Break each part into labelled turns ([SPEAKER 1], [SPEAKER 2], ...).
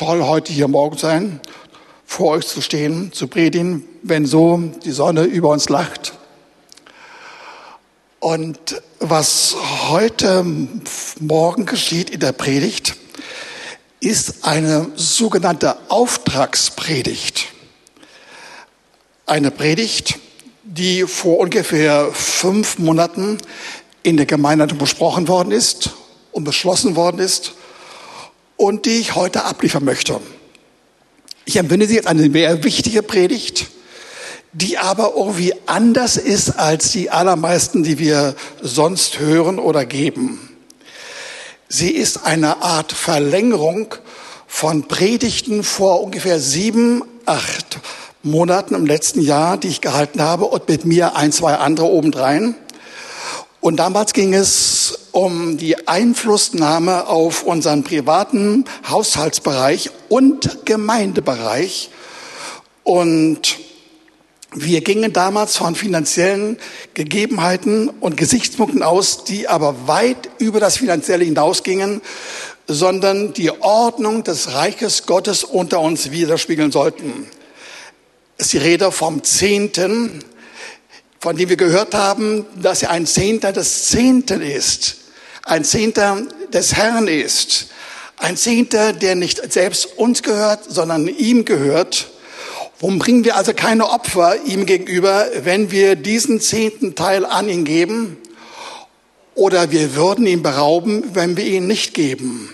[SPEAKER 1] toll, heute hier morgen zu sein, vor euch zu stehen, zu predigen, wenn so die Sonne über uns lacht. Und was heute Morgen geschieht in der Predigt, ist eine sogenannte Auftragspredigt. Eine Predigt, die vor ungefähr fünf Monaten in der Gemeinde besprochen worden ist und beschlossen worden ist und die ich heute abliefern möchte. Ich empfinde sie als eine sehr wichtige Predigt, die aber irgendwie anders ist als die allermeisten, die wir sonst hören oder geben. Sie ist eine Art Verlängerung von Predigten vor ungefähr sieben, acht Monaten im letzten Jahr, die ich gehalten habe und mit mir ein, zwei andere obendrein. Und damals ging es um die Einflussnahme auf unseren privaten Haushaltsbereich und Gemeindebereich. Und wir gingen damals von finanziellen Gegebenheiten und Gesichtspunkten aus, die aber weit über das Finanzielle hinausgingen, sondern die Ordnung des Reiches Gottes unter uns widerspiegeln sollten. Es ist die Rede vom Zehnten, von dem wir gehört haben, dass er ein Zehnter des Zehnten ist, ein Zehnter des Herrn ist, ein Zehnter, der nicht selbst uns gehört, sondern ihm gehört Warum bringen wir also keine Opfer ihm gegenüber, wenn wir diesen zehnten Teil an ihn geben? Oder wir würden ihn berauben, wenn wir ihn nicht geben.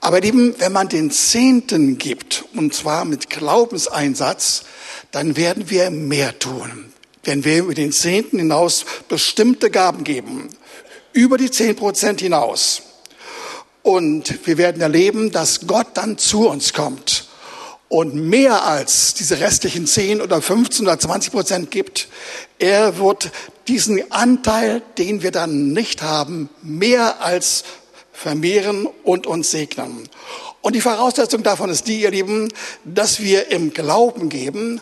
[SPEAKER 1] Aber eben, wenn man den Zehnten gibt, und zwar mit Glaubenseinsatz, dann werden wir mehr tun. Wenn wir über den Zehnten hinaus bestimmte Gaben geben, über die zehn Prozent hinaus. Und wir werden erleben, dass Gott dann zu uns kommt und mehr als diese restlichen 10 oder 15 oder 20 Prozent gibt, er wird diesen Anteil, den wir dann nicht haben, mehr als vermehren und uns segnen. Und die Voraussetzung davon ist die, ihr Lieben, dass wir im Glauben geben.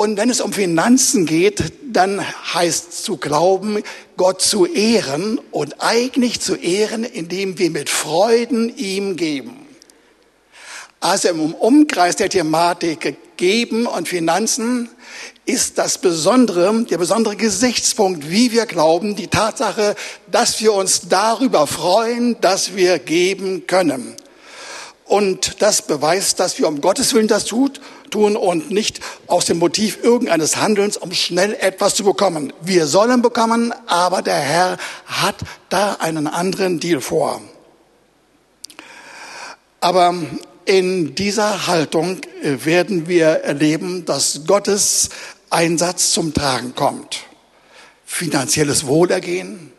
[SPEAKER 1] Und wenn es um Finanzen geht, dann heißt zu glauben, Gott zu ehren und eigentlich zu ehren, indem wir mit Freuden ihm geben. Also im Umkreis der Thematik Geben und Finanzen ist das Besondere, der besondere Gesichtspunkt, wie wir glauben, die Tatsache, dass wir uns darüber freuen, dass wir geben können. Und das beweist, dass wir um Gottes Willen das tut, tun und nicht aus dem Motiv irgendeines Handelns, um schnell etwas zu bekommen. Wir sollen bekommen, aber der Herr hat da einen anderen Deal vor. Aber in dieser Haltung äh, werden wir erleben, dass Gottes Einsatz zum Tragen kommt. Finanzielles Wohlergehen,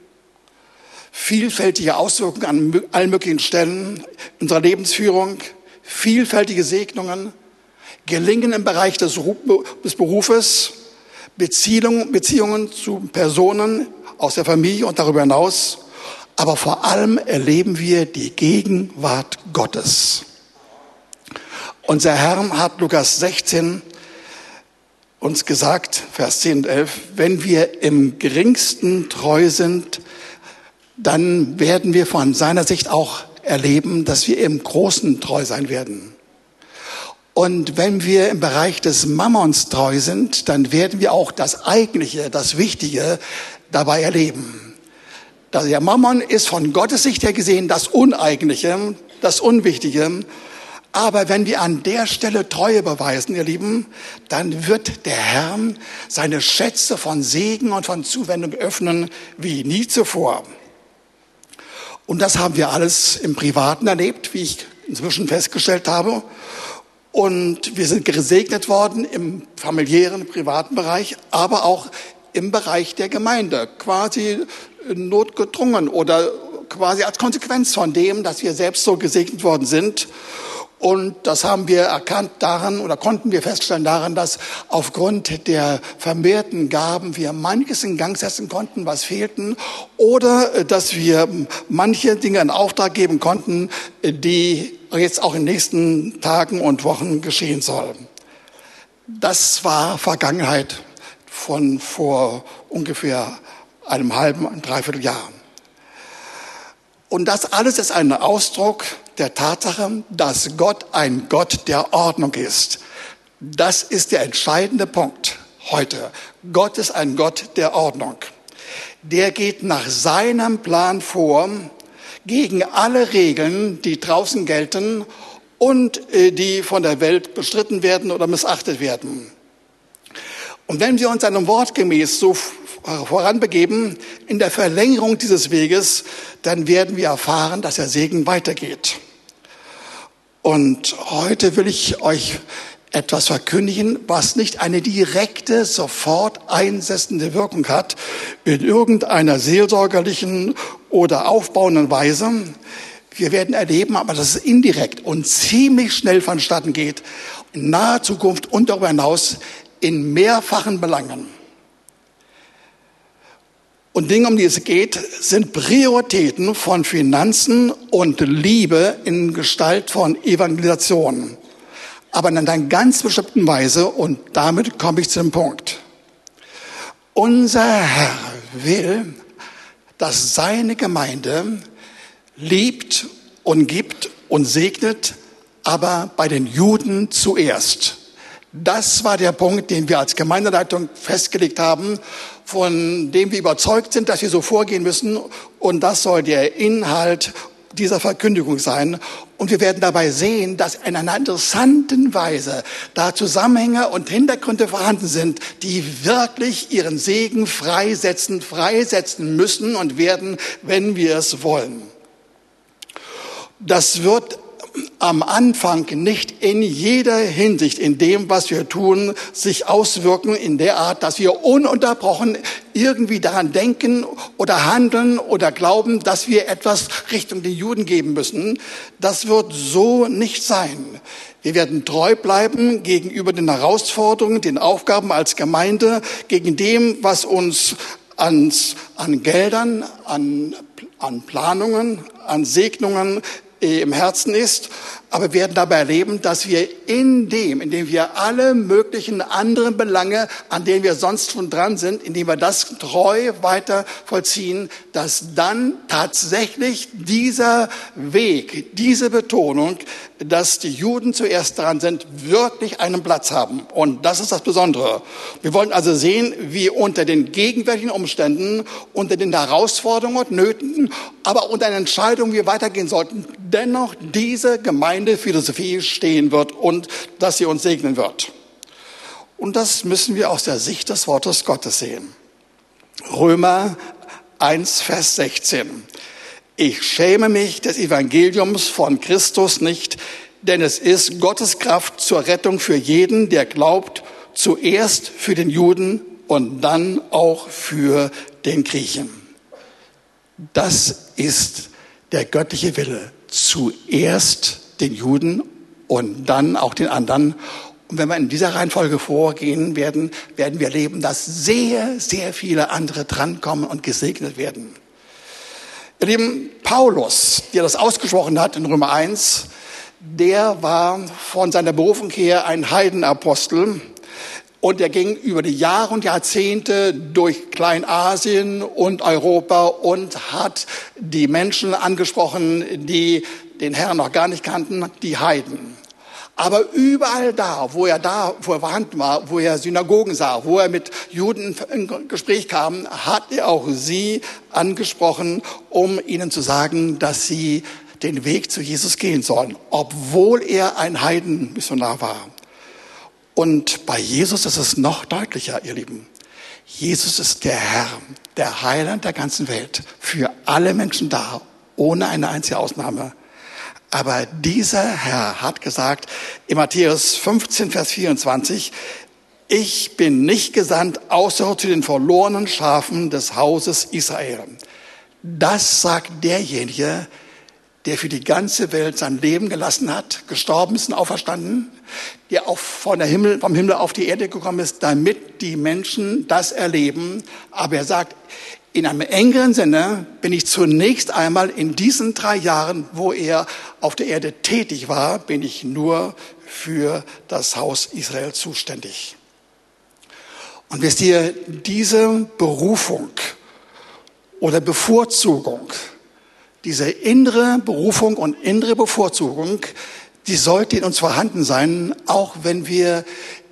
[SPEAKER 1] vielfältige Auswirkungen an allen möglichen Stellen unserer Lebensführung, vielfältige Segnungen, Gelingen im Bereich des, Berufes, Beziehungen, Beziehungen zu Personen aus der Familie und darüber hinaus. Aber vor allem erleben wir die Gegenwart Gottes. Unser Herr hat Lukas 16 uns gesagt, Vers 10 und 11, wenn wir im geringsten treu sind, dann werden wir von seiner Sicht auch erleben, dass wir im Großen treu sein werden. Und wenn wir im Bereich des Mammons treu sind, dann werden wir auch das Eigentliche, das Wichtige dabei erleben. Der Mammon ist von Gottes Sicht her gesehen das Uneigentliche, das Unwichtige. Aber wenn wir an der Stelle Treue beweisen, ihr Lieben, dann wird der Herr seine Schätze von Segen und von Zuwendung öffnen wie nie zuvor. Und das haben wir alles im Privaten erlebt, wie ich inzwischen festgestellt habe. Und wir sind gesegnet worden im familiären, privaten Bereich, aber auch im Bereich der Gemeinde, quasi notgedrungen oder quasi als Konsequenz von dem, dass wir selbst so gesegnet worden sind. Und das haben wir erkannt daran oder konnten wir feststellen daran, dass aufgrund der vermehrten Gaben wir manches in Gang setzen konnten, was fehlten, oder dass wir manche Dinge in Auftrag geben konnten, die jetzt auch in den nächsten Tagen und Wochen geschehen sollen. Das war Vergangenheit von vor ungefähr einem halben, dreiviertel Jahr. Und das alles ist ein Ausdruck der Tatsache, dass Gott ein Gott der Ordnung ist. Das ist der entscheidende Punkt heute. Gott ist ein Gott der Ordnung. Der geht nach seinem Plan vor, gegen alle Regeln, die draußen gelten und äh, die von der Welt bestritten werden oder missachtet werden. Und wenn wir uns einem Wort gemäß so voranbegeben in der Verlängerung dieses Weges, dann werden wir erfahren, dass der Segen weitergeht. Und heute will ich euch etwas verkündigen, was nicht eine direkte, sofort einsetzende Wirkung hat in irgendeiner seelsorgerlichen oder aufbauenden Weise. Wir werden erleben, aber dass es indirekt und ziemlich schnell vonstatten geht, in naher Zukunft und darüber hinaus in mehrfachen Belangen. Und Dinge, um die es geht, sind Prioritäten von Finanzen und Liebe in Gestalt von Evangelisation aber in einer ganz bestimmten Weise. Und damit komme ich zu dem Punkt. Unser Herr will, dass seine Gemeinde liebt und gibt und segnet, aber bei den Juden zuerst. Das war der Punkt, den wir als Gemeindeleitung festgelegt haben, von dem wir überzeugt sind, dass wir so vorgehen müssen. Und das soll der Inhalt dieser Verkündigung sein. Und wir werden dabei sehen, dass in einer interessanten Weise da Zusammenhänge und Hintergründe vorhanden sind, die wirklich ihren Segen freisetzen, freisetzen müssen und werden, wenn wir es wollen. Das wird am Anfang nicht in jeder Hinsicht in dem, was wir tun, sich auswirken in der Art, dass wir ununterbrochen irgendwie daran denken oder handeln oder glauben, dass wir etwas Richtung den Juden geben müssen. Das wird so nicht sein. Wir werden treu bleiben gegenüber den Herausforderungen, den Aufgaben als Gemeinde, gegen dem, was uns ans, an Geldern, an, an Planungen, an Segnungen im Herzen ist, aber werden dabei erleben, dass wir in dem, indem wir alle möglichen anderen Belange, an denen wir sonst schon dran sind, indem wir das treu weiter vollziehen, dass dann tatsächlich dieser Weg, diese Betonung, dass die Juden zuerst dran sind, wirklich einen Platz haben. Und das ist das Besondere. Wir wollen also sehen, wie unter den gegenwärtigen Umständen, unter den Herausforderungen und Nöten, aber unter den Entscheidungen wir weitergehen sollten, dennoch diese Gemeindephilosophie stehen wird und dass sie uns segnen wird. Und das müssen wir aus der Sicht des Wortes Gottes sehen. Römer 1, Vers 16. Ich schäme mich des Evangeliums von Christus nicht, denn es ist Gottes Kraft zur Rettung für jeden, der glaubt, zuerst für den Juden und dann auch für den Griechen. Das ist der göttliche Wille zuerst den Juden und dann auch den anderen. Und wenn wir in dieser Reihenfolge vorgehen werden, werden wir erleben, dass sehr, sehr viele andere drankommen und gesegnet werden. Ihr Lieben, Paulus, der das ausgesprochen hat in Römer 1, der war von seiner Berufung her ein Heidenapostel. Und er ging über die Jahre und Jahrzehnte durch Kleinasien und Europa und hat die Menschen angesprochen, die den Herrn noch gar nicht kannten, die Heiden. Aber überall da, wo er da, vorhanden war, wo er Synagogen sah, wo er mit Juden in Gespräch kam, hat er auch sie angesprochen, um ihnen zu sagen, dass sie den Weg zu Jesus gehen sollen, obwohl er ein Heidenmissionar war. Und bei Jesus ist es noch deutlicher, ihr Lieben. Jesus ist der Herr, der Heiland der ganzen Welt, für alle Menschen da, ohne eine einzige Ausnahme. Aber dieser Herr hat gesagt in Matthäus 15, Vers 24, ich bin nicht gesandt außer zu den verlorenen Schafen des Hauses Israel. Das sagt derjenige, der für die ganze Welt sein Leben gelassen hat, gestorben ist und auferstanden, der auf, von der Himmel, vom Himmel auf die Erde gekommen ist, damit die Menschen das erleben. Aber er sagt, in einem engeren Sinne bin ich zunächst einmal in diesen drei Jahren, wo er auf der Erde tätig war, bin ich nur für das Haus Israel zuständig. Und wisst ihr, diese Berufung oder Bevorzugung Diese innere Berufung und innere Bevorzugung, die sollte in uns vorhanden sein, auch wenn wir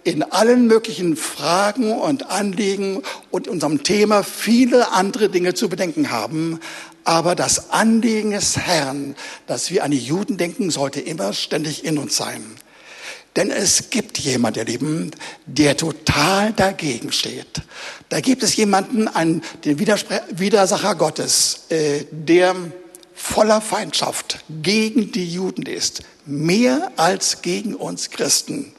[SPEAKER 1] in allen möglichen Fragen und Anliegen und unserem Thema viele andere Dinge zu bedenken haben. Aber das Anliegen des Herrn, dass wir an die Juden denken, sollte immer ständig in uns sein. Denn es gibt jemand, ihr Lieben, der total dagegen steht. Da gibt es jemanden, einen, den Widerspre Widersacher Gottes, äh, der voller Feindschaft gegen die Juden ist. Mehr als gegen uns Christen.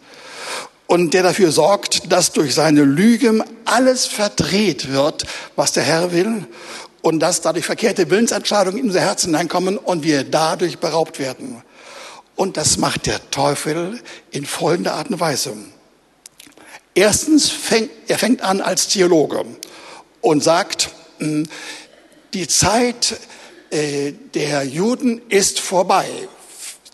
[SPEAKER 1] Und der dafür sorgt, dass durch seine Lüge alles verdreht wird, was der Herr will. Und dass dadurch verkehrte Willensentscheidungen in unser Herzen hineinkommen und wir dadurch beraubt werden. Und das macht der Teufel in folgender Art und Weise. Erstens, fängt, er fängt an als Theologe und sagt, hm, die Zeit äh, der Juden ist vorbei.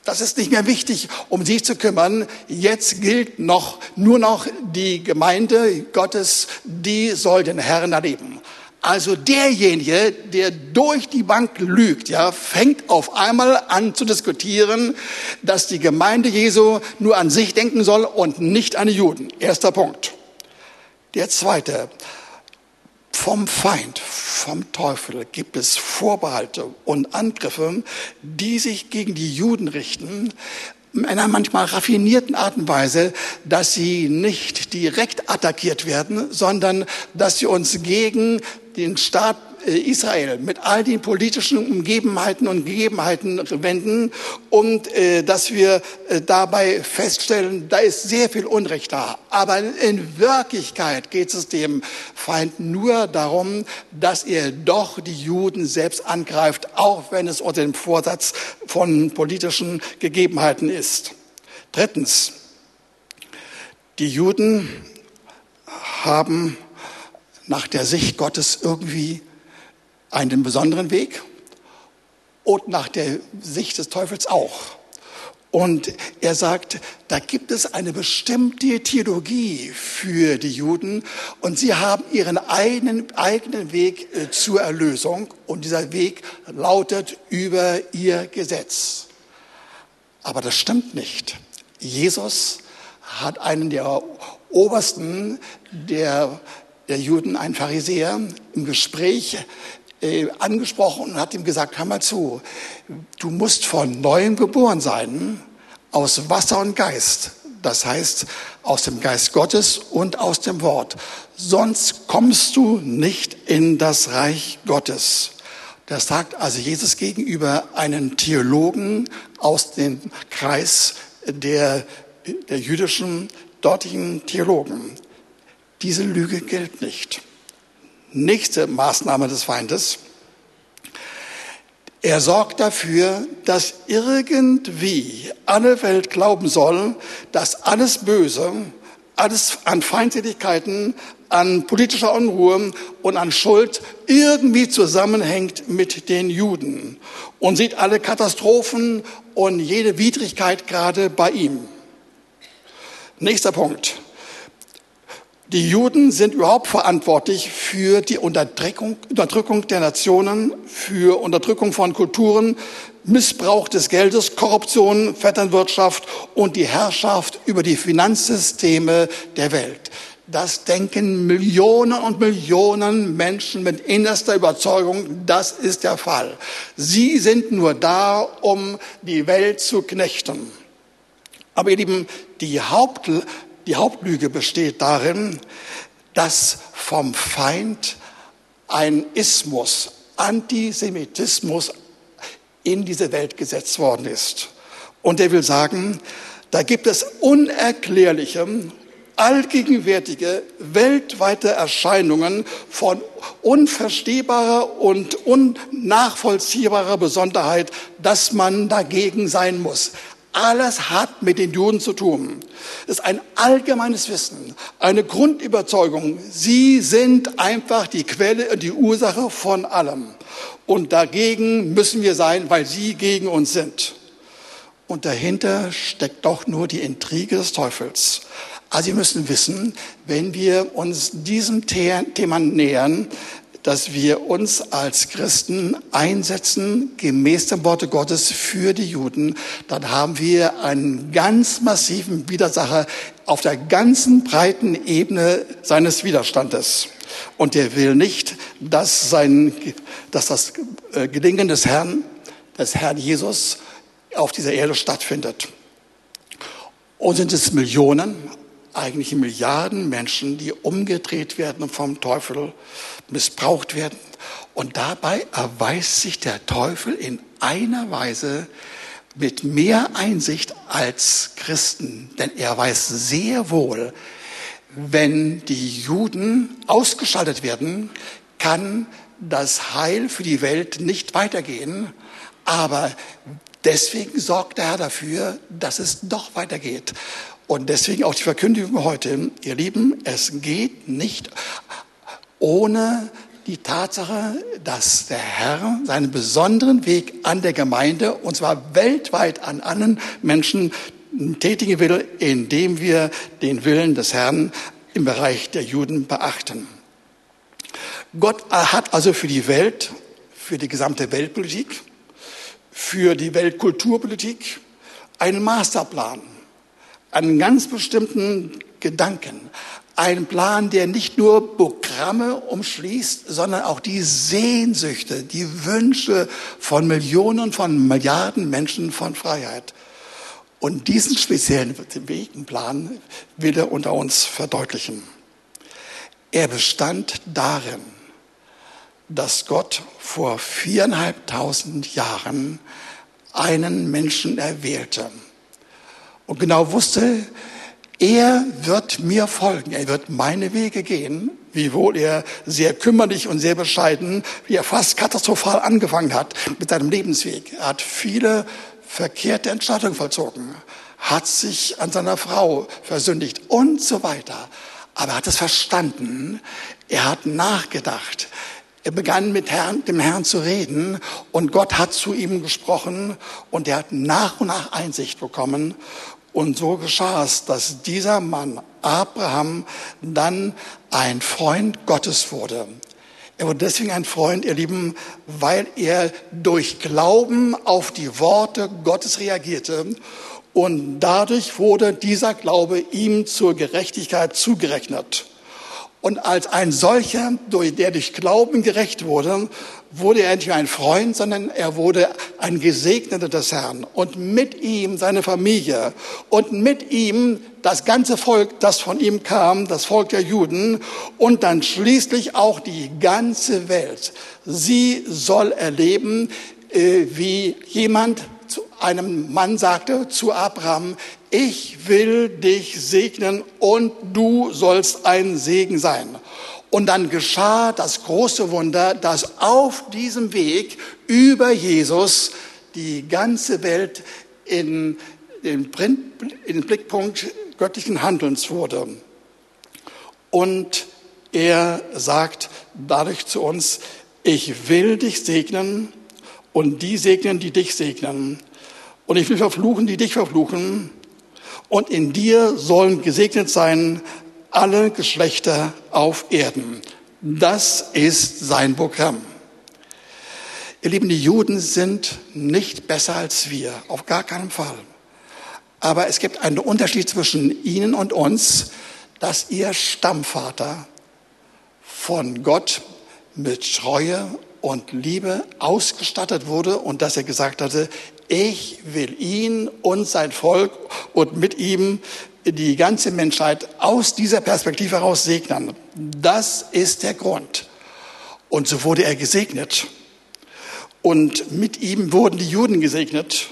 [SPEAKER 1] Das ist nicht mehr wichtig, um sich zu kümmern. Jetzt gilt noch, nur noch die Gemeinde Gottes, die soll den Herrn erleben. Also derjenige, der durch die Bank lügt, ja, fängt auf einmal an zu diskutieren, dass die Gemeinde Jesu nur an sich denken soll und nicht an die Juden. Erster Punkt. Der zweite. Vom Feind, vom Teufel gibt es Vorbehalte und Angriffe, die sich gegen die Juden richten, in einer manchmal raffinierten Art und Weise, dass sie nicht direkt attackiert werden, sondern dass sie uns gegen den Staat Israel mit all den politischen Umgebenheiten und Gegebenheiten wenden und äh, dass wir äh, dabei feststellen, da ist sehr viel Unrecht da. Aber in Wirklichkeit geht es dem Feind nur darum, dass er doch die Juden selbst angreift, auch wenn es unter dem Vorsatz von politischen Gegebenheiten ist. Drittens, die Juden haben nach der Sicht Gottes irgendwie einen besonderen Weg und nach der Sicht des Teufels auch. Und er sagt, da gibt es eine bestimmte Theologie für die Juden und sie haben ihren eigenen, eigenen Weg äh, zur Erlösung und dieser Weg lautet über ihr Gesetz. Aber das stimmt nicht. Jesus hat einen der Obersten der, der Juden, einen Pharisäer, im Gespräch äh, angesprochen und hat ihm gesagt, hör mal zu, du musst von neuem geboren sein, aus Wasser und Geist. Das heißt, aus dem Geist Gottes und aus dem Wort. Sonst kommst du nicht in das Reich Gottes. Das sagt also Jesus gegenüber einen Theologen aus dem Kreis der, der jüdischen, dortigen Theologen. Diese Lüge gilt nicht. Nächste Maßnahme des Feindes. Er sorgt dafür, dass irgendwie alle Welt glauben soll, dass alles Böse, alles an Feindseligkeiten, an politischer Unruhe und an Schuld irgendwie zusammenhängt mit den Juden und sieht alle Katastrophen und jede Widrigkeit gerade bei ihm. Nächster Punkt. Die Juden sind überhaupt verantwortlich für die Unterdrückung, Unterdrückung der Nationen, für Unterdrückung von Kulturen, Missbrauch des Geldes, Korruption, Vetternwirtschaft und die Herrschaft über die Finanzsysteme der Welt. Das denken Millionen und Millionen Menschen mit innerster Überzeugung, das ist der Fall. Sie sind nur da, um die Welt zu knechten. Aber ihr Lieben, die Haupt die Hauptlüge besteht darin, dass vom Feind ein Ismus, Antisemitismus in diese Welt gesetzt worden ist. Und er will sagen, da gibt es unerklärliche, allgegenwärtige, weltweite Erscheinungen von unverstehbarer und unnachvollziehbarer Besonderheit, dass man dagegen sein muss. Alles hat mit den Juden zu tun. Es ist ein allgemeines Wissen, eine Grundüberzeugung. Sie sind einfach die Quelle und die Ursache von allem. Und dagegen müssen wir sein, weil sie gegen uns sind. Und dahinter steckt doch nur die Intrige des Teufels. Also wir müssen wissen, wenn wir uns diesem Thema nähern, dass wir uns als Christen einsetzen, gemäß dem Worte Gottes für die Juden, dann haben wir einen ganz massiven Widersacher auf der ganzen breiten Ebene seines Widerstandes. Und er will nicht, dass, sein, dass das äh, Gelingen des Herrn, des Herrn Jesus auf dieser Erde stattfindet. Und sind es Millionen, eigentlich Milliarden Menschen, die umgedreht werden und vom Teufel missbraucht werden. Und dabei erweist sich der Teufel in einer Weise mit mehr Einsicht als Christen. Denn er weiß sehr wohl, wenn die Juden ausgeschaltet werden, kann das Heil für die Welt nicht weitergehen. Aber deswegen sorgt der Herr dafür, dass es doch weitergeht. Und deswegen auch die Verkündigung heute, ihr Lieben, es geht nicht ohne die Tatsache, dass der Herr seinen besonderen Weg an der Gemeinde, und zwar weltweit an allen Menschen, tätigen will, indem wir den Willen des Herrn im Bereich der Juden beachten. Gott hat also für die Welt, für die gesamte Weltpolitik, für die Weltkulturpolitik einen Masterplan, einen ganz bestimmten Gedanken, ein Plan, der nicht nur Programme umschließt, sondern auch die Sehnsüchte, die Wünsche von Millionen, von Milliarden Menschen von Freiheit. Und diesen speziellen Wegenplan will er unter uns verdeutlichen. Er bestand darin, dass Gott vor viereinhalbtausend Jahren einen Menschen erwählte und genau wusste, er wird mir folgen, er wird meine Wege gehen, wiewohl er sehr kümmerlich und sehr bescheiden, wie er fast katastrophal angefangen hat mit seinem Lebensweg. Er hat viele verkehrte Entscheidungen vollzogen, hat sich an seiner Frau versündigt und so weiter. Aber er hat es verstanden, er hat nachgedacht, er begann mit Herrn, dem Herrn zu reden und Gott hat zu ihm gesprochen und er hat nach und nach Einsicht bekommen und so geschah es, dass dieser Mann, Abraham, dann ein Freund Gottes wurde. Er wurde deswegen ein Freund, ihr Lieben, weil er durch Glauben auf die Worte Gottes reagierte und dadurch wurde dieser Glaube ihm zur Gerechtigkeit zugerechnet. Und als ein solcher, der durch Glauben gerecht wurde, wurde er nicht mehr ein Freund, sondern er wurde ein Gesegneter des Herrn. Und mit ihm seine Familie und mit ihm das ganze Volk, das von ihm kam, das Volk der Juden und dann schließlich auch die ganze Welt. Sie soll erleben, äh, wie jemand zu einem Mann sagte, zu Abraham, ich will dich segnen und du sollst ein Segen sein. Und dann geschah das große Wunder, dass auf diesem Weg über Jesus die ganze Welt in den, Blickpunkt göttlichen Handelns wurde. Und er sagt dadurch zu uns, ich will dich segnen und die segnen, die dich segnen. Und ich will verfluchen, die dich verfluchen. Und in dir sollen gesegnet sein alle Geschlechter auf Erden. Das ist sein Programm. Ihr Lieben, die Juden sind nicht besser als wir, auf gar keinen Fall. Aber es gibt einen Unterschied zwischen ihnen und uns, dass ihr Stammvater von Gott mit Treue und Liebe ausgestattet wurde und dass er gesagt hatte, ich will ihn und sein Volk und mit ihm die ganze Menschheit aus dieser Perspektive heraus segnen. Das ist der Grund. Und so wurde er gesegnet. Und mit ihm wurden die Juden gesegnet.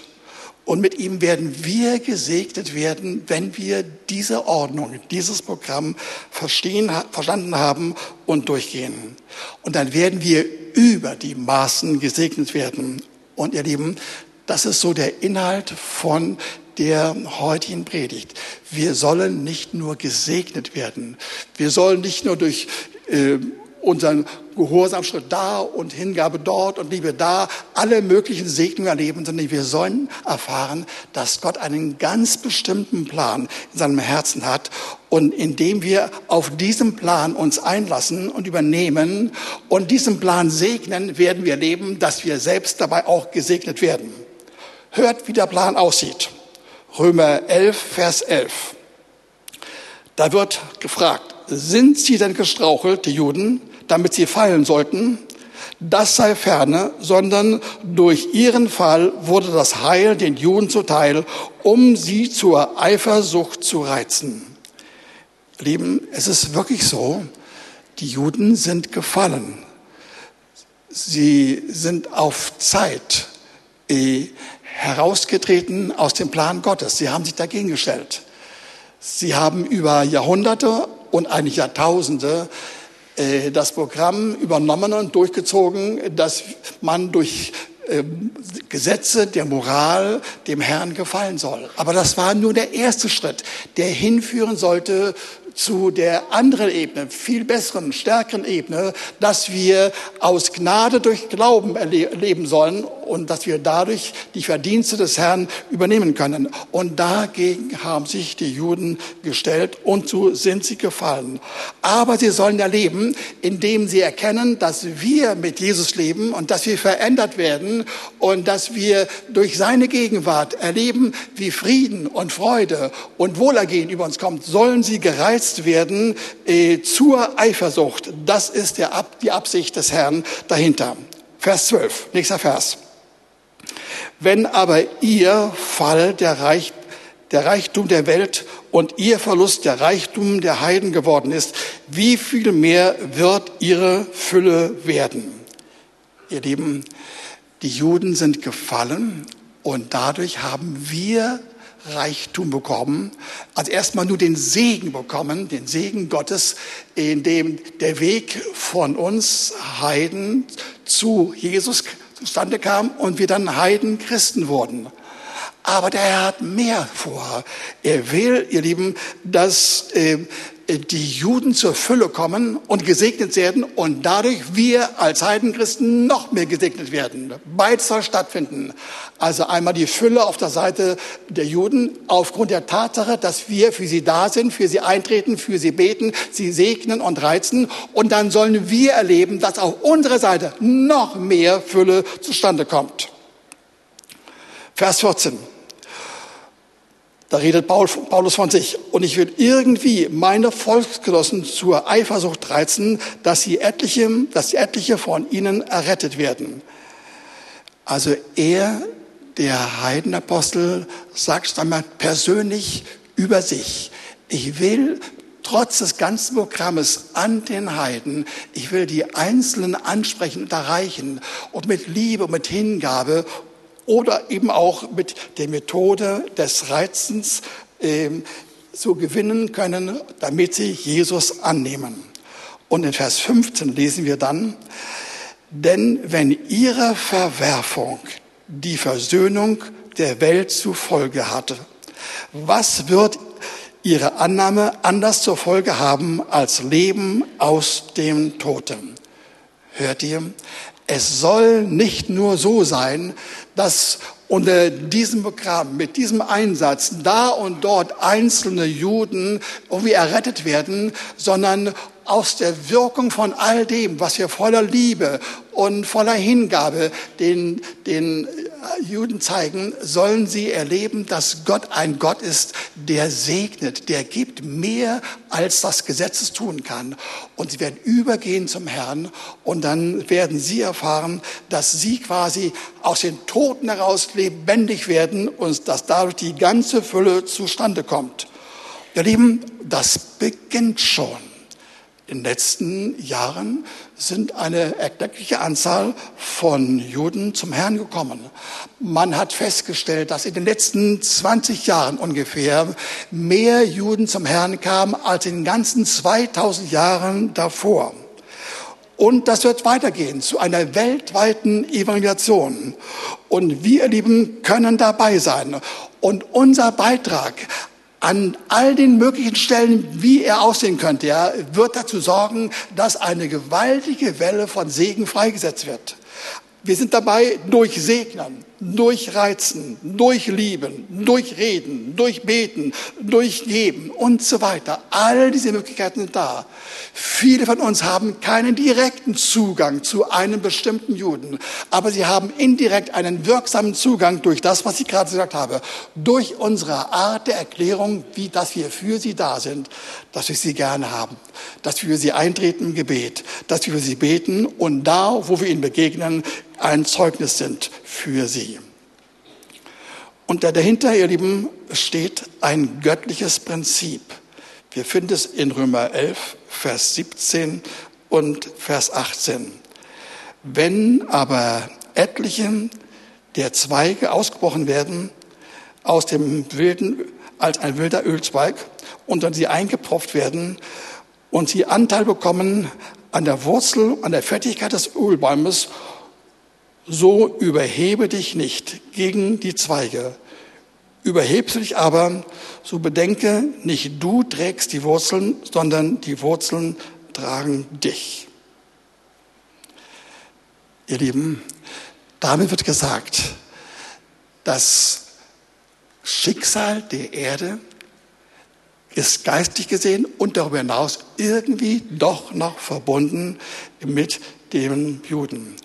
[SPEAKER 1] Und mit ihm werden wir gesegnet werden, wenn wir diese Ordnung, dieses Programm verstehen, verstanden haben und durchgehen. Und dann werden wir über die Maßen gesegnet werden. Und ihr Lieben, das ist so der Inhalt von der heutigen Predigt. Wir sollen nicht nur gesegnet werden. Wir sollen nicht nur durch äh, unseren Gehorsamschritt da und Hingabe dort und Liebe da, alle möglichen Segnungen erleben, sondern wir sollen erfahren, dass Gott einen ganz bestimmten Plan in seinem Herzen hat und indem wir auf diesen Plan uns einlassen und übernehmen und diesen Plan segnen, werden wir erleben, dass wir selbst dabei auch gesegnet werden. Hört, wie der Plan aussieht. Römer 11, Vers 11. Da wird gefragt, sind sie denn gestrauchelt, die Juden, damit sie fallen sollten? Das sei ferne, sondern durch ihren Fall wurde das Heil den Juden zuteil, um sie zur Eifersucht zu reizen. Lieben, es ist wirklich so, die Juden sind gefallen. Sie sind auf Zeit äh, herausgetreten aus dem Plan Gottes. Sie haben sich dagegen gestellt. Sie haben über Jahrhunderte und eigentlich Jahrtausende das Programm übernommen und durchgezogen, dass man durch ähm, Gesetze der Moral dem Herrn gefallen soll. Aber das war nur der erste Schritt, der hinführen sollte zu der anderen Ebene, viel besseren, stärkeren Ebene, dass wir aus Gnade durch Glauben erleben sollen und dass wir dadurch die Verdienste des Herrn übernehmen können. Und dagegen haben sich die Juden gestellt und so sind sie gefallen. Aber sie sollen erleben, indem sie erkennen, dass wir mit Jesus leben und dass wir verändert werden und dass wir durch seine Gegenwart erleben, wie Frieden und Freude und Wohlergehen über uns kommt, sollen sie gereizt gereizt werden äh, zur Eifersucht. Das ist der, die Absicht des Herrn dahinter. Vers 12, nächster Vers. Wenn aber ihr Fall der, Reich, der Reichtum der Welt und ihr Verlust der Reichtum der Heiden geworden ist, wie viel mehr wird ihre Fülle werden? Ihr Lieben, die Juden sind gefallen und dadurch haben wir Reichtum bekommen. Also erstmal nur den Segen bekommen, den Segen Gottes, in dem der Weg von uns Heiden zu Jesus zustande kam und wir dann Heiden Christen wurden. Aber der Herr hat mehr vor. Er will, ihr Lieben, dass äh, die Juden zur Fülle kommen und gesegnet werden und dadurch wir als Heidenchristen noch mehr gesegnet werden. Beides soll stattfinden. Also einmal die Fülle auf der Seite der Juden aufgrund der Tatsache, dass wir für sie da sind, für sie eintreten, für sie beten, sie segnen und reizen. Und dann sollen wir erleben, dass auf unserer Seite noch mehr Fülle zustande kommt. Vers 14. Da redet Paulus von sich. Und ich will irgendwie meine Volksgenossen zur Eifersucht reizen, dass sie etliche, dass etliche von ihnen errettet werden. Also er, der Heidenapostel, sagt einmal persönlich über sich. Ich will trotz des ganzen Programmes an den Heiden, ich will die Einzelnen ansprechen und erreichen und mit Liebe und mit Hingabe oder eben auch mit der Methode des Reizens äh, so gewinnen können, damit sie Jesus annehmen. Und in Vers 15 lesen wir dann, denn wenn ihre Verwerfung die Versöhnung der Welt zur Folge hatte, was wird ihre Annahme anders zur Folge haben als Leben aus dem Toten? Hört ihr? Es soll nicht nur so sein, dass unter diesem Programm, mit diesem Einsatz da und dort einzelne Juden irgendwie errettet werden, sondern aus der Wirkung von all dem, was wir voller Liebe und voller Hingabe den, den Juden zeigen, sollen sie erleben, dass Gott ein Gott ist, der segnet, der gibt mehr, als das Gesetz es tun kann. Und sie werden übergehen zum Herrn und dann werden sie erfahren, dass sie quasi aus den Toten heraus lebendig werden und dass dadurch die ganze Fülle zustande kommt. Ihr Lieben, das beginnt schon. In den letzten Jahren sind eine erkleckliche Anzahl von Juden zum Herrn gekommen. Man hat festgestellt, dass in den letzten 20 Jahren ungefähr mehr Juden zum Herrn kamen als in den ganzen 2000 Jahren davor. Und das wird weitergehen zu einer weltweiten Evangelisation. Und wir, Lieben, können dabei sein. Und unser Beitrag an all den möglichen Stellen, wie er aussehen könnte, ja, wird dazu sorgen, dass eine gewaltige Welle von Segen freigesetzt wird. Wir sind dabei, durch Segnen, durch Reizen, durch Lieben, durch Reden, durch Beten, durch Geben und so weiter. All diese Möglichkeiten sind da. Viele von uns haben keinen direkten Zugang zu einem bestimmten Juden, aber sie haben indirekt einen wirksamen Zugang durch das, was ich gerade gesagt habe, durch unsere Art der Erklärung, wie dass wir für sie da sind, dass wir sie gerne haben, dass wir sie eintreten im Gebet, dass wir für sie beten und da, wo wir ihnen begegnen, ein Zeugnis sind für sie. Und dahinter, ihr Lieben, steht ein göttliches Prinzip. Wir finden es in Römer 11, Vers 17 und Vers 18. Wenn aber etliche der Zweige ausgebrochen werden aus dem wilden, als ein wilder Ölzweig und dann sie eingepropft werden und sie Anteil bekommen an der Wurzel, an der Fertigkeit des Ölbaumes so überhebe dich nicht gegen die Zweige. Überhebst du dich aber, so bedenke, nicht du trägst die Wurzeln, sondern die Wurzeln tragen dich. Ihr Lieben, damit wird gesagt, das Schicksal der Erde ist geistig gesehen und darüber hinaus irgendwie doch noch verbunden mit dem Juden.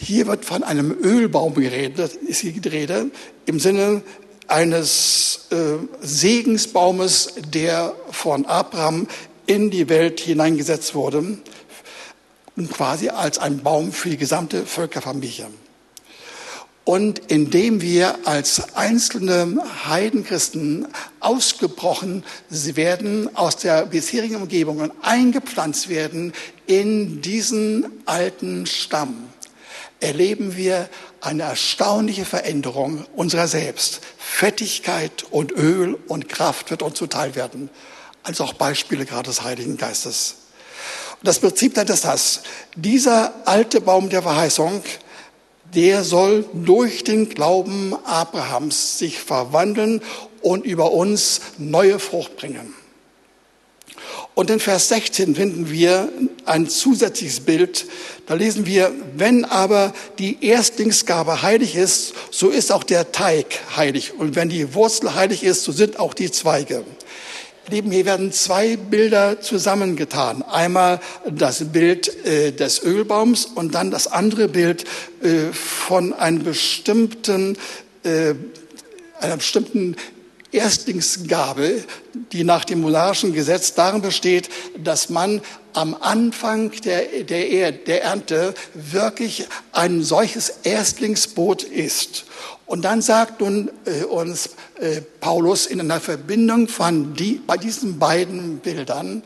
[SPEAKER 1] Hier wird von einem Ölbaum geredet, ist hier die Rede, im Sinne eines äh, Segensbaumes, der von Abraham in die Welt hineingesetzt wurde, quasi als ein Baum für die gesamte Völkerfamilie. Und indem wir als einzelne Heidenchristen ausgebrochen werden, aus der bisherigen Umgebung eingepflanzt werden in diesen alten Stamm, erleben wir eine erstaunliche Veränderung unserer selbst. Fettigkeit und Öl und Kraft wird uns zuteil werden, als auch Beispiele gerade des Heiligen Geistes. Und das Prinzip dann ist das, dieser alte Baum der Verheißung, der soll durch den Glauben Abrahams sich verwandeln und über uns neue Frucht bringen. Und in Vers 16 finden wir ein zusätzliches Bild. Da lesen wir, wenn aber die Erstlingsgabe heilig ist, so ist auch der Teig heilig. Und wenn die Wurzel heilig ist, so sind auch die Zweige. Lieben, hier werden zwei Bilder zusammengetan. Einmal das Bild äh, des Ölbaums und dann das andere Bild äh, von einem bestimmten, äh, einer bestimmten Erstlingsgabe, die nach dem monarchischen Gesetz darin besteht, dass man am Anfang der, der, der Ernte wirklich ein solches Erstlingsboot ist. Und dann sagt nun äh, uns äh, Paulus in einer Verbindung von die, bei diesen beiden Bildern,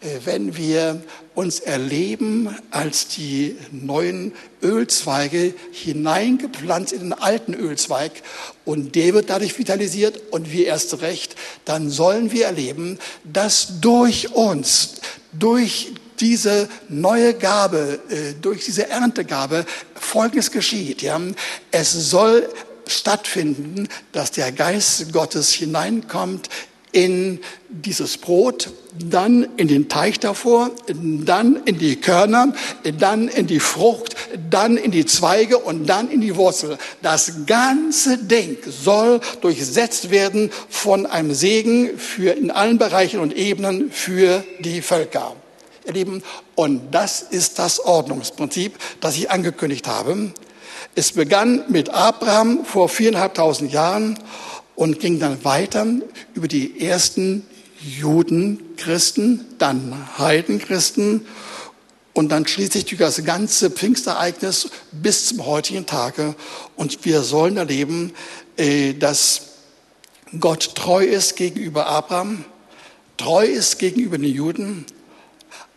[SPEAKER 1] äh, wenn wir uns erleben als die neuen Ölzweige hineingepflanzt in den alten Ölzweig und der wird dadurch vitalisiert und wir erst recht, dann sollen wir erleben, dass durch uns, durch diese neue Gabe, äh, durch diese Erntegabe Folgendes geschieht. Ja? Es soll stattfinden, dass der Geist Gottes hineinkommt in dieses Brot, dann in den Teich davor, dann in die Körner, dann in die Frucht, dann in die Zweige und dann in die Wurzel. Das ganze Ding soll durchsetzt werden von einem Segen für in allen Bereichen und Ebenen für die Völker. Ihr Lieben, und das ist das Ordnungsprinzip, das ich angekündigt habe. Es begann mit Abraham vor viereinhalbtausend Jahren und ging dann weiter über die ersten Judenchristen, dann Heidenchristen und dann schließlich durch das ganze Pfingstereignis bis zum heutigen Tage. Und wir sollen erleben, äh, dass Gott treu ist gegenüber Abraham, treu ist gegenüber den Juden,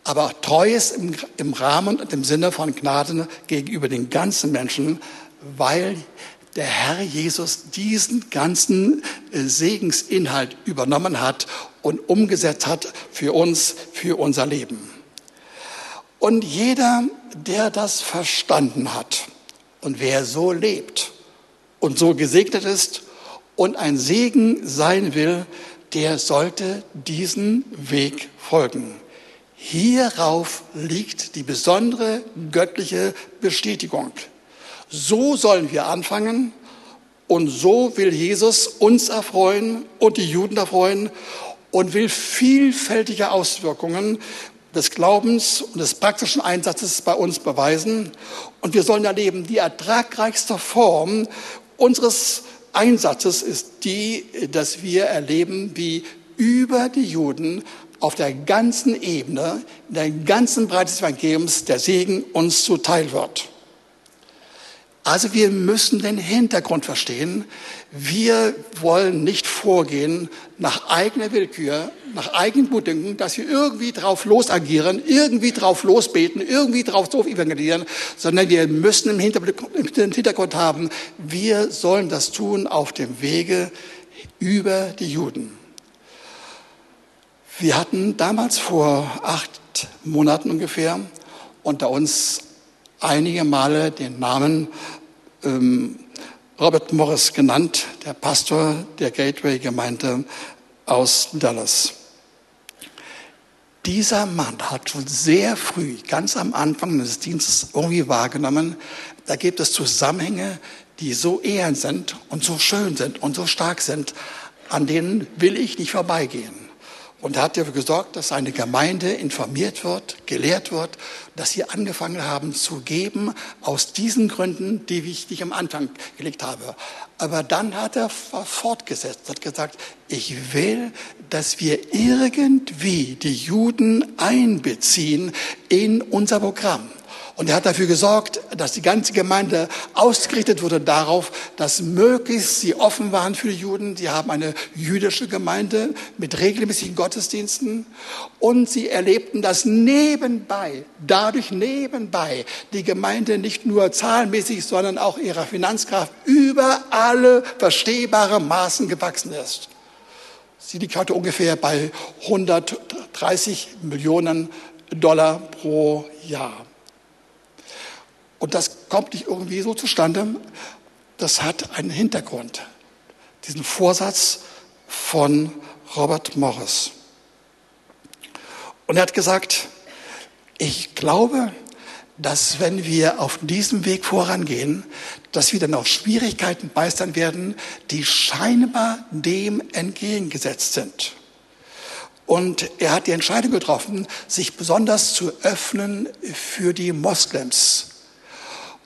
[SPEAKER 1] aber treu ist im, Rahmen und im Sinne von Gnaden gegenüber den ganzen Menschen, weil der Herr Jesus diesen ganzen äh, Segensinhalt übernommen hat und umgesetzt hat für uns, für unser Leben. Und jeder, der das verstanden hat und wer so lebt und so gesegnet ist und ein Segen sein will, der sollte diesen Weg folgen. Hierauf liegt die besondere göttliche Bestätigung. So sollen wir anfangen und so will Jesus uns erfreuen und die Juden erfreuen und will vielfältige Auswirkungen des Glaubens und des praktischen Einsatzes bei uns beweisen. Und wir sollen erleben, die ertragreichste Form unseres Einsatzes ist die, dass wir erleben, wie über die Juden auf der ganzen Ebene, in der ganzen Breite des Evangeliums der Segen uns zuteil wird. Also wir müssen den Hintergrund verstehen. Wir wollen nicht vorgehen nach eigener Willkür, nach eigenem Gutdünken, dass wir irgendwie drauf los agieren, irgendwie drauf losbeten, irgendwie drauf so evangelieren, sondern wir müssen im Hintergrund haben, wir sollen das tun auf dem Wege über die Juden. Wir hatten damals vor acht Monaten ungefähr unter uns einige Male den Namen ähm, Robert Morris genannt, der Pastor der Gateway-Gemeinde aus Dallas. Dieser Mann hat schon sehr früh, ganz am Anfang des Dienstes, irgendwie wahrgenommen, da gibt es Zusammenhänge, die so ehren sind und so schön sind und so stark sind, an denen will ich nicht vorbeigehen. Und er hat dafür gesorgt, dass seine Gemeinde informiert wird, gelehrt wird, dass sie angefangen haben zu geben aus diesen Gründen, die ich am Anfang gelegt habe. Aber dann hat er fortgesetzt, hat gesagt, ich will, dass wir irgendwie die Juden einbeziehen in unser Programm. Und er hat dafür gesorgt, dass die ganze Gemeinde ausgerichtet wurde darauf, dass möglichst sie offen waren für die Juden. Sie haben eine jüdische Gemeinde mit regelmäßigen Gottesdiensten. Und sie erlebten, dass nebenbei, dadurch nebenbei, die Gemeinde nicht nur zahlenmäßig, sondern auch ihrer Finanzkraft über alle verstehbare Maßen gewachsen ist. Sie liegt heute ungefähr bei 130 Millionen Dollar pro Jahr. Und das kommt nicht irgendwie so zustande. Das hat einen Hintergrund. Diesen Vorsatz von Robert Morris. Und er hat gesagt, ich glaube, dass wenn wir auf diesem Weg vorangehen, dass wir dann auch Schwierigkeiten meistern werden, die scheinbar dem entgegengesetzt sind. Und er hat die Entscheidung getroffen, sich besonders zu öffnen für die Moslems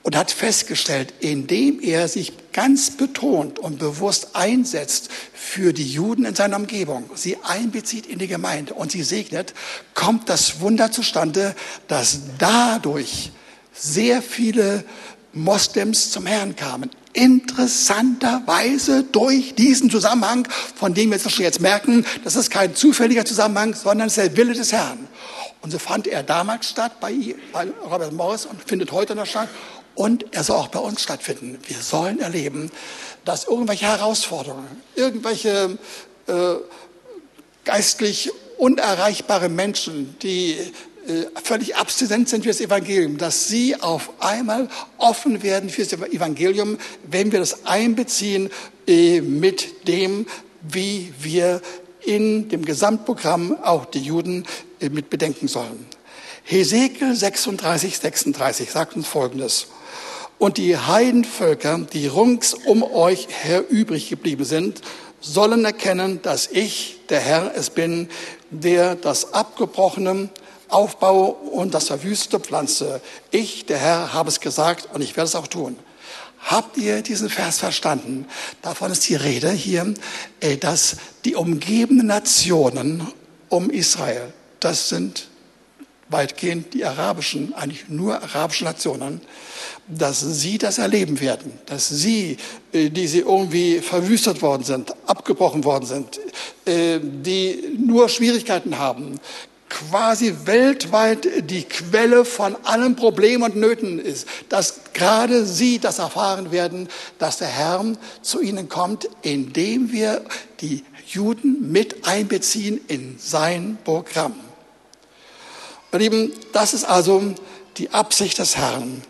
[SPEAKER 1] und hat festgestellt, indem er sich ganz betont und bewusst einsetzt für die Juden in seiner Umgebung, sie einbezieht in die Gemeinde und sie segnet, kommt das Wunder zustande, dass dadurch sehr viele Moslems zum Herrn kamen. Interessanterweise durch diesen Zusammenhang, von dem wir jetzt merken, das ist kein zufälliger Zusammenhang, sondern es ist der Wille des Herrn. Und so fand er damals statt bei, Robert Morris und findet heute noch statt. Und er soll auch bei uns stattfinden. Wir sollen erleben, dass irgendwelche Herausforderungen, irgendwelche äh, geistlich unerreichbare Menschen, die äh, völlig abstinent sind für das Evangelium, dass sie auf einmal offen werden für das Evangelium, wenn wir das einbeziehen äh, mit dem, wie wir in dem Gesamtprogramm auch die Juden äh, mit bedenken sollen. Hesekiel 36, 36 sagt uns Folgendes. Und die Heidenvölker, die rings um euch her übrig geblieben sind, sollen erkennen, dass ich, der Herr, es bin, der das Abgebrochene aufbaue und das Verwüstete pflanze. Ich, der Herr, habe es gesagt und ich werde es auch tun. Habt ihr diesen Vers verstanden? Davon ist die Rede hier, dass die umgebenden Nationen um Israel, das sind weitgehend die arabischen, eigentlich nur arabische Nationen, dass sie das erleben werden, dass sie, äh, die sie irgendwie verwüstet worden sind, abgebrochen worden sind, äh, die nur Schwierigkeiten haben, quasi weltweit die Quelle von allen Problemen und Nöten ist, dass gerade sie das erfahren werden, dass der Herr zu ihnen kommt, indem wir die Juden mit einbeziehen in sein Programm. Meine Lieben, das ist also die Absicht des Herrn.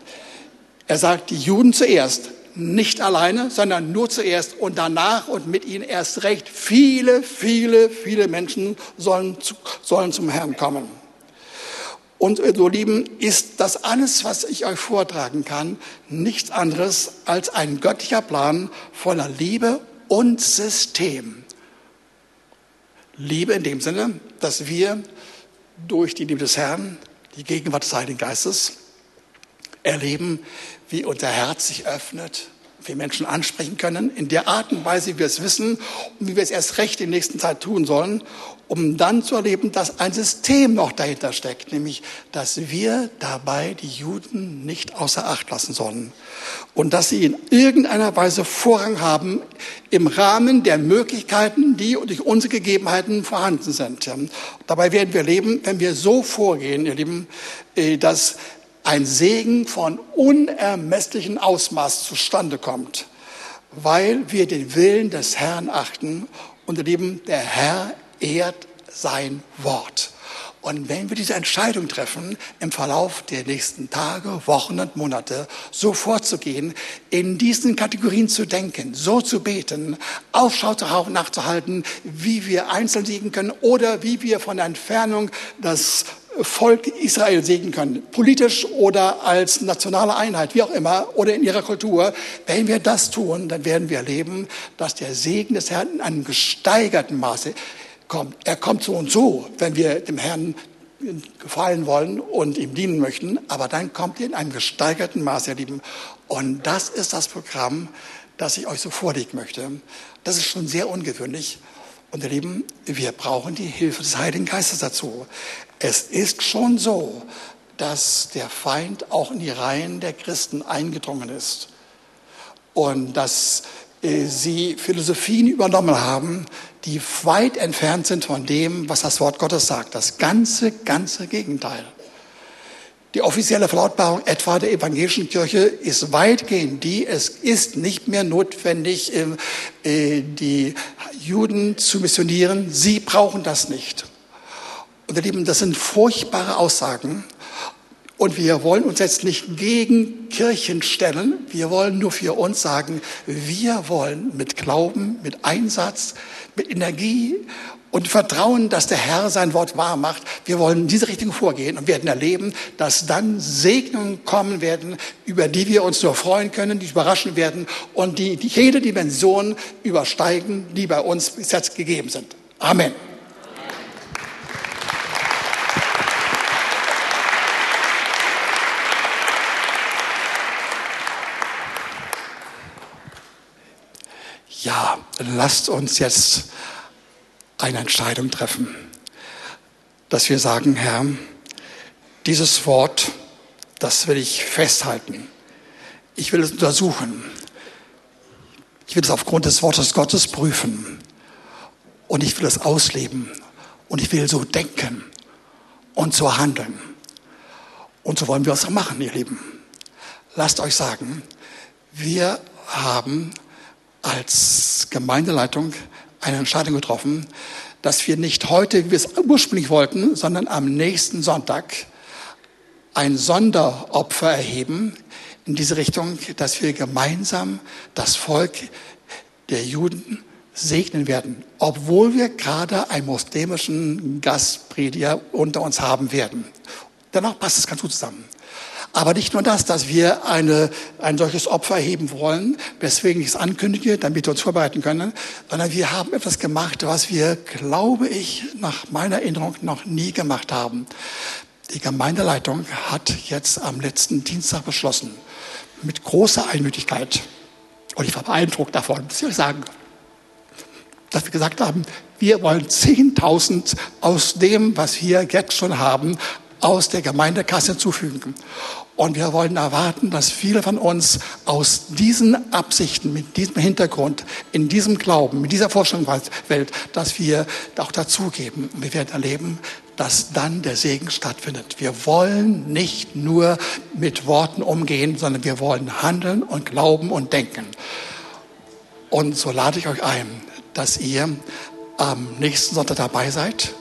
[SPEAKER 1] Er sagt, die Juden zuerst, nicht alleine, sondern nur zuerst und danach und mit ihnen erst recht viele, viele, viele Menschen sollen, sollen zum Herrn kommen. Und so lieben, ist das alles, was ich euch vortragen kann, nichts anderes als ein göttlicher Plan voller Liebe und System. Liebe in dem Sinne, dass wir durch die Liebe des Herrn, die Gegenwart des Heiligen Geistes, erleben, wie unser Herz sich öffnet, wir Menschen ansprechen können, in der Art und Weise, wie wir es wissen und wie wir es erst recht in der nächsten Zeit tun sollen, um dann zu erleben, dass ein System noch dahinter steckt, nämlich, dass wir dabei die Juden nicht außer Acht lassen sollen. Und dass sie in irgendeiner Weise Vorrang haben im Rahmen der Möglichkeiten, die durch unsere Gegebenheiten vorhanden sind. Dabei werden wir leben, wenn wir so vorgehen, ihr Lieben, äh, dass ein Segen von unermesslichem Ausmaß zustande kommt, weil wir den Willen des Herrn achten. Und erleben, der Herr ehrt sein Wort. Und wenn wir diese Entscheidung treffen, im Verlauf der nächsten Tage, Wochen und Monate so vorzugehen, in diesen Kategorien zu denken, so zu beten, Aufschau nachzuhalten, wie wir einzeln siegen können oder wie wir von der Entfernung das Volk Israel segnen können, politisch oder als nationale Einheit, wie auch immer, oder in ihrer Kultur. Wenn wir das tun, dann werden wir erleben, dass der Segen des Herrn in einem gesteigerten Maße kommt. Er kommt so und so, wenn wir dem Herrn gefallen wollen und ihm dienen möchten, aber dann kommt er in einem gesteigerten Maße, ihr Lieben. Und das ist das Programm, das ich euch so vorlegen möchte. Das ist schon sehr ungewöhnlich. Und ihr Lieben, wir brauchen die Hilfe des Heiligen Geistes dazu. Es ist schon so, dass der Feind auch in die Reihen der Christen eingedrungen ist und dass äh, sie Philosophien übernommen haben, die weit entfernt sind von dem, was das Wort Gottes sagt. Das ganze, ganze Gegenteil. Die offizielle Verlautbarung etwa der evangelischen Kirche ist weitgehend die, es ist nicht mehr notwendig, äh, die Juden zu missionieren. Sie brauchen das nicht. Und ihr Lieben, das sind furchtbare Aussagen. Und wir wollen uns jetzt nicht gegen Kirchen stellen. Wir wollen nur für uns sagen, wir wollen mit Glauben, mit Einsatz, mit Energie und Vertrauen, dass der Herr sein Wort wahr macht. Wir wollen in diese Richtung vorgehen und werden erleben, dass dann Segnungen kommen werden, über die wir uns nur freuen können, die überraschen werden und die, die jede Dimension übersteigen, die bei uns bis jetzt gegeben sind. Amen. ja, lasst uns jetzt eine Entscheidung treffen, dass wir sagen, Herr, dieses Wort, das will ich festhalten. Ich will es untersuchen. Ich will es aufgrund des Wortes Gottes prüfen. Und ich will es ausleben. Und ich will so denken und so handeln. Und so wollen wir es auch machen, ihr Lieben. Lasst euch sagen, wir haben als Gemeindeleitung eine Entscheidung getroffen, dass wir nicht heute, wie wir es ursprünglich wollten, sondern am nächsten Sonntag ein Sonderopfer erheben in diese Richtung, dass wir gemeinsam das Volk der Juden segnen werden, obwohl wir gerade einen muslimischen Gastprediger unter uns haben werden. Danach passt es ganz gut zusammen. Aber nicht nur das, dass wir eine, ein solches Opfer erheben wollen, weswegen ich es ankündige, damit wir uns vorbereiten können, sondern wir haben etwas gemacht, was wir, glaube ich, nach meiner Erinnerung noch nie gemacht haben. Die Gemeindeleitung hat jetzt am letzten Dienstag beschlossen, mit großer Einmütigkeit, und ich war beeindruckt davon, muss ich euch sagen, dass wir gesagt haben, wir wollen 10.000 aus dem, was wir jetzt schon haben, aus der Gemeindekasse hinzufügen. Und wir wollen erwarten, dass viele von uns aus diesen Absichten, mit diesem Hintergrund, in diesem Glauben, mit dieser Vorstellungswelt, dass wir auch dazugeben. Wir werden erleben, dass dann der Segen stattfindet. Wir wollen nicht nur mit Worten umgehen, sondern wir wollen handeln und glauben und denken. Und so lade ich euch ein, dass ihr am nächsten Sonntag dabei seid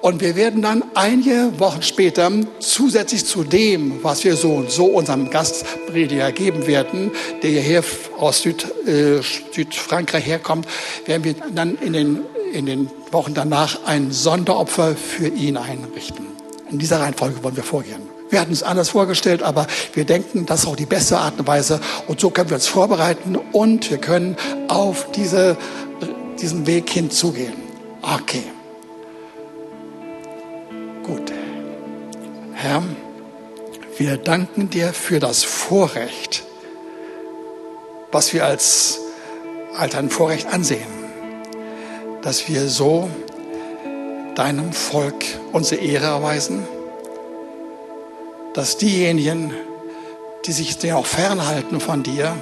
[SPEAKER 1] Und wir werden dann einige Wochen später zusätzlich zu dem, was wir so und so unserem Gastprediger geben werden, der hierher aus Süd, äh, Südfrankreich herkommt, werden wir dann in den, in den Wochen danach ein Sonderopfer für ihn einrichten. In dieser Reihenfolge wollen wir vorgehen. Wir hatten es anders vorgestellt, aber wir denken, das ist auch die beste Art und Weise. Und so können wir uns vorbereiten und wir können auf diese, diesen Weg hinzugehen. Okay. Herr, wir danken dir für das Vorrecht, was wir als, als ein Vorrecht ansehen, dass wir so deinem Volk unsere Ehre erweisen, dass diejenigen, die sich auch fernhalten von dir,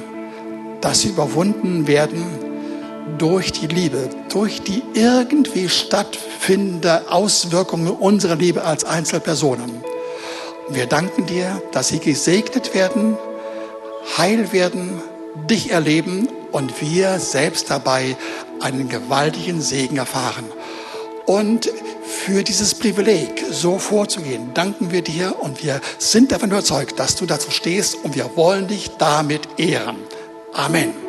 [SPEAKER 1] dass sie überwunden werden durch die Liebe, durch die irgendwie stattfindende Auswirkungen unserer Liebe als Einzelpersonen. Wir danken dir, dass sie gesegnet werden, heil werden, dich erleben und wir selbst dabei einen gewaltigen Segen erfahren. Und für dieses Privileg, so vorzugehen, danken wir dir und wir sind davon überzeugt, dass du dazu stehst und wir wollen dich damit ehren. Amen.